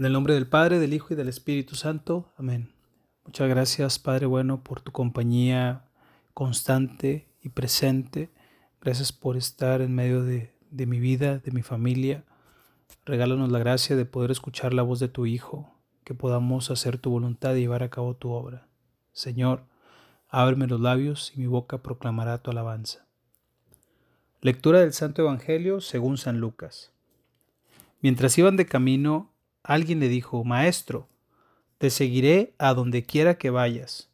En el nombre del Padre, del Hijo y del Espíritu Santo. Amén. Muchas gracias, Padre bueno, por tu compañía constante y presente. Gracias por estar en medio de, mi vida, de mi familia. Regálanos la gracia de poder escuchar la voz de tu Hijo, que podamos hacer tu voluntad y llevar a cabo tu obra. Señor, ábreme los labios y mi boca proclamará tu alabanza. Lectura del Santo Evangelio según San Lucas. Mientras iban de camino, alguien le dijo, Maestro, te seguiré a donde quiera que vayas.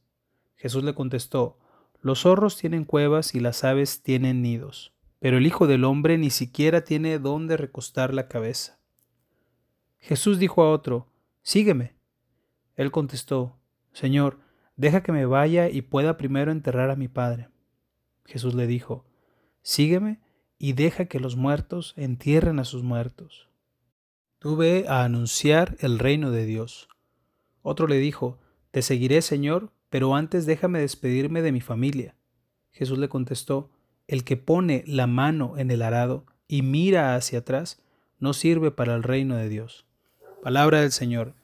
Jesús le contestó, Los zorros tienen cuevas y las aves tienen nidos, pero el Hijo del Hombre ni siquiera tiene dónde recostar la cabeza. Jesús dijo a otro, Sígueme. Él contestó, Señor, deja que me vaya y pueda primero enterrar a mi Padre. Jesús le dijo, Sígueme y deja que los muertos entierren a sus muertos. Tú ve a anunciar el reino de Dios. Otro le dijo, Te seguiré, Señor, pero antes déjame despedirme de mi familia. Jesús le contestó, El que pone la mano en el arado y mira hacia atrás, no sirve para el reino de Dios. Palabra del Señor.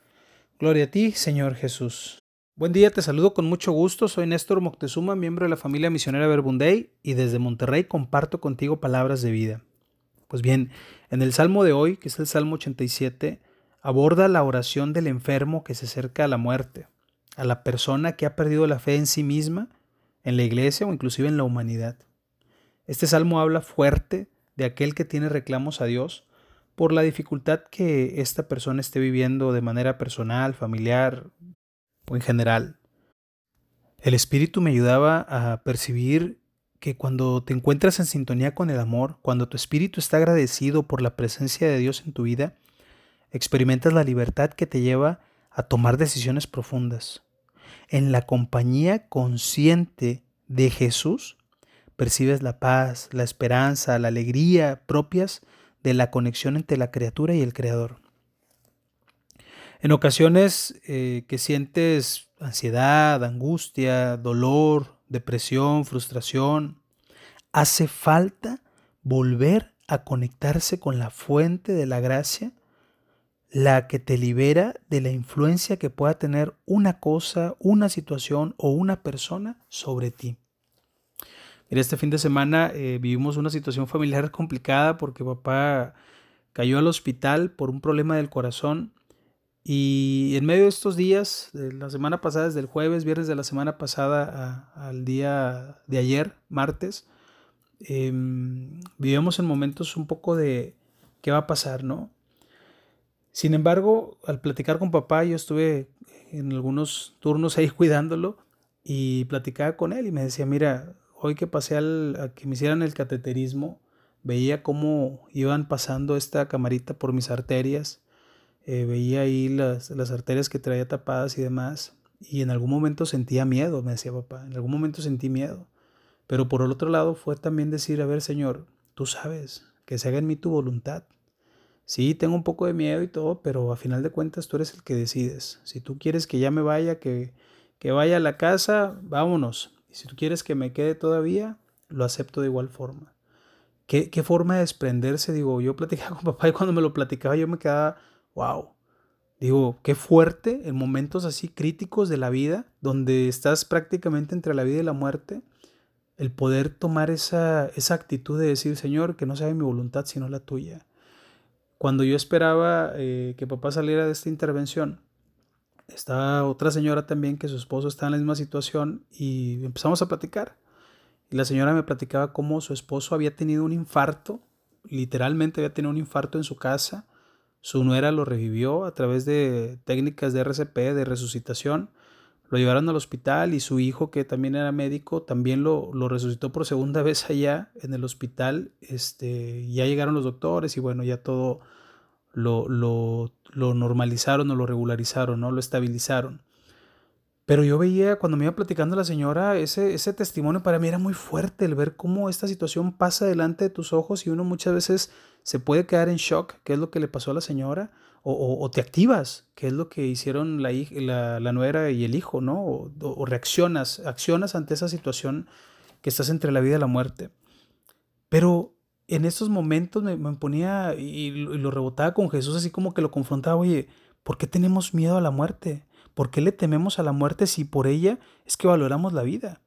Gloria a ti, Señor Jesús. Buen día, te saludo con mucho gusto. Soy Néstor Moctezuma, miembro de la familia misionera Verbunday, y desde Monterrey comparto contigo palabras de vida. Pues bien, en el Salmo de hoy, que es el Salmo 87, aborda la oración del enfermo que se acerca a la muerte, a la persona que ha perdido la fe en sí misma, en la iglesia o inclusive en la humanidad. Este salmo habla fuerte de aquel que tiene reclamos a Dios por la dificultad que esta persona esté viviendo de manera personal, familiar o en general. El Espíritu me ayudaba a percibir que cuando te encuentras en sintonía con el amor, cuando tu espíritu está agradecido por la presencia de Dios en tu vida, experimentas la libertad que te lleva a tomar decisiones profundas. En la compañía consciente de Jesús, percibes la paz, la esperanza, la alegría propias de la conexión entre la criatura y el Creador. En ocasiones eh, que sientes ansiedad, angustia, dolor, depresión, frustración. Hace falta volver a conectarse con la fuente de la gracia, la que te libera de la influencia que pueda tener una cosa, una situación o una persona sobre ti. Mira, este fin de semana eh, vivimos una situación familiar complicada porque papá cayó al hospital por un problema del corazón y en medio de estos días, de la semana pasada, desde el jueves, viernes de la semana pasada al día de ayer, martes, em, vivimos en momentos un poco de qué va a pasar, ¿no? Sin embargo, al platicar con papá, yo estuve en algunos turnos ahí cuidándolo y platicaba con él y me decía, mira, hoy que pasé al, a que me hicieran el cateterismo, veía cómo iban pasando esta camarita por mis arterias eh, veía ahí las, las arterias que traía tapadas y demás, y en algún momento sentía miedo, me decía papá, en algún momento sentí miedo. Pero por el otro lado fue también decir, a ver Señor, tú sabes, que se haga en mí tu voluntad. Sí, tengo un poco de miedo y todo, pero a final de cuentas tú eres el que decides. Si tú quieres que ya me vaya, que, que vaya a la casa, vámonos. Y si tú quieres que me quede todavía, lo acepto de igual forma. ¿Qué, qué forma de desprenderse? Digo, yo platicaba con papá y cuando me lo platicaba yo me quedaba wow. Digo, qué fuerte en momentos así críticos de la vida, donde estás prácticamente entre la vida y la muerte, el poder tomar esa, esa actitud de decir, Señor, que no sea mi voluntad sino la tuya. Cuando yo esperaba eh, que papá saliera de esta intervención, estaba otra señora también que su esposo está en la misma situación y empezamos a platicar. Y la señora me platicaba cómo su esposo había tenido un infarto, literalmente había tenido un infarto en su casa su nuera lo revivió a través de técnicas de RCP, de resucitación. Lo llevaron al hospital y su hijo, que también era médico, también lo, lo resucitó por segunda vez allá en el hospital. Este, ya llegaron los doctores y bueno, ya todo lo, lo, lo normalizaron o lo regularizaron, ¿no? lo estabilizaron. Pero yo veía, cuando me iba platicando la señora, ese, ese testimonio para mí era muy fuerte, el ver cómo esta situación pasa delante de tus ojos y uno muchas veces se puede quedar en shock, qué es lo que le pasó a la señora, o, te activas, qué es lo que hicieron la, la, la nuera y el hijo, ¿no? O, reaccionas, accionas ante esa situación que estás entre la vida y la muerte. Pero en estos momentos me, ponía y, y, lo rebotaba con Jesús, así como que lo confrontaba, oye, ¿Por qué tenemos miedo a la muerte? ¿Por qué le tememos a la muerte si por ella es que valoramos la vida?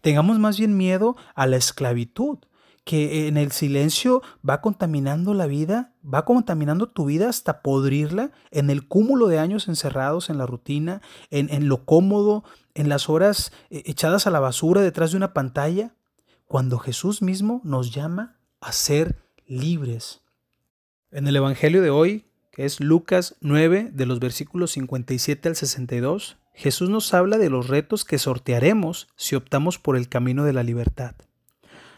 Tengamos más bien miedo a la esclavitud, que en el silencio va contaminando la vida, va contaminando tu vida hasta podrirla en el cúmulo de años encerrados en la rutina, en, en lo cómodo, en las horas eh, echadas a la basura detrás de una pantalla, cuando Jesús mismo nos llama a ser libres. En el Evangelio de hoy, que es Lucas 9, de los versículos 57 al 62, Jesús nos habla de los retos que sortearemos si optamos por el camino de la libertad.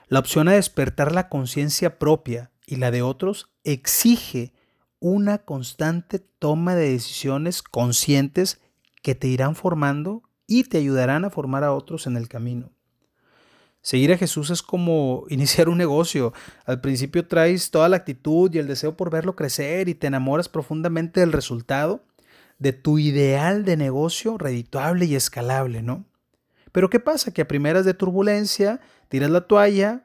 La opción a despertar la conciencia propia y la de otros exige una constante toma de decisiones conscientes que te irán formando y te ayudarán a formar a otros en el camino. Seguir a Jesús es como iniciar un negocio. Al principio traes toda la actitud y el deseo por verlo crecer y te enamoras profundamente del resultado, de tu ideal de negocio redituable y escalable, ¿no? Pero ¿qué pasa? Que a primeras de turbulencia tiras la toalla,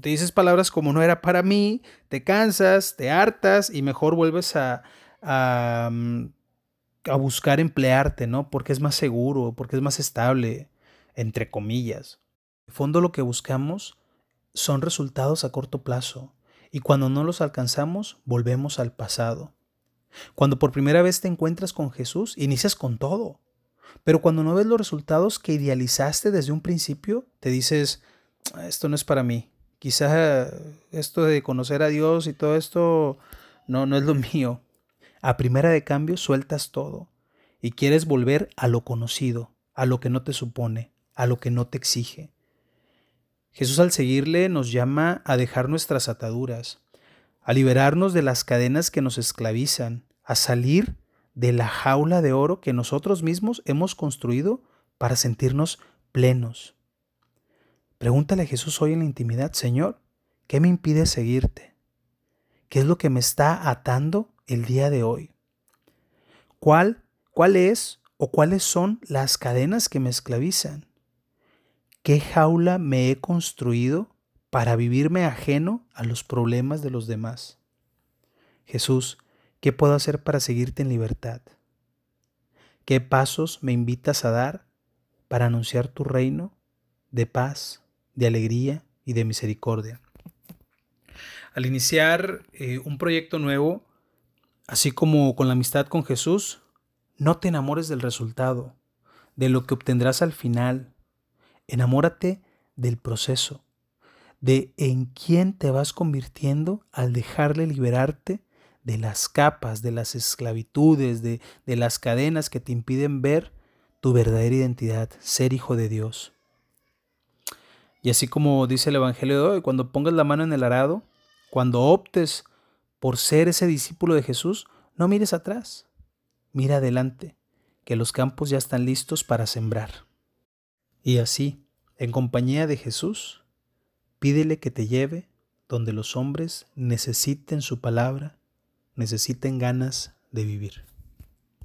te dices palabras como no era para mí, te cansas, te hartas y mejor vuelves a, a, mm, a buscar emplearte, ¿no? Porque es más seguro, porque es más estable, entre comillas. Fondo lo que buscamos son resultados a corto plazo y cuando no los alcanzamos volvemos al pasado. Cuando por primera vez te encuentras con Jesús, inicias con todo. Pero cuando no ves los resultados que idealizaste desde un principio, te dices, esto no es para mí. Quizá esto de conocer a Dios y todo esto no, no es lo mío. A primera de cambio sueltas todo y quieres volver a lo conocido, a lo que no te supone, a lo que no te exige. Jesús al seguirle nos llama a dejar nuestras ataduras, a liberarnos de las cadenas que nos esclavizan, a salir de la jaula de oro que nosotros mismos hemos construido para sentirnos plenos. Pregúntale a Jesús hoy en la intimidad, Señor, ¿qué me impide seguirte? ¿Qué es lo que me está atando el día de hoy? ¿Cuál, cuál es o cuáles son las cadenas que me esclavizan? ¿Qué jaula me he construido para vivirme ajeno a los problemas de los demás? Jesús, ¿qué puedo hacer para seguirte en libertad? ¿Qué pasos me invitas a dar para anunciar tu reino de paz, de alegría y de misericordia? Al iniciar eh, un proyecto nuevo, así como con la amistad con Jesús, no te enamores del resultado, de lo que obtendrás al final, Enamórate del proceso, de en quién te vas convirtiendo al dejarle liberarte de las capas, de las esclavitudes, de, de las cadenas que te impiden ver tu verdadera identidad, ser hijo de Dios. Y así como dice el Evangelio de hoy, cuando pongas la mano en el arado, cuando optes por ser ese discípulo de Jesús, no mires atrás, mira adelante, que los campos ya están listos para sembrar. Y así, en compañía de Jesús, pídele que te lleve donde los hombres necesiten su palabra, necesiten ganas de vivir.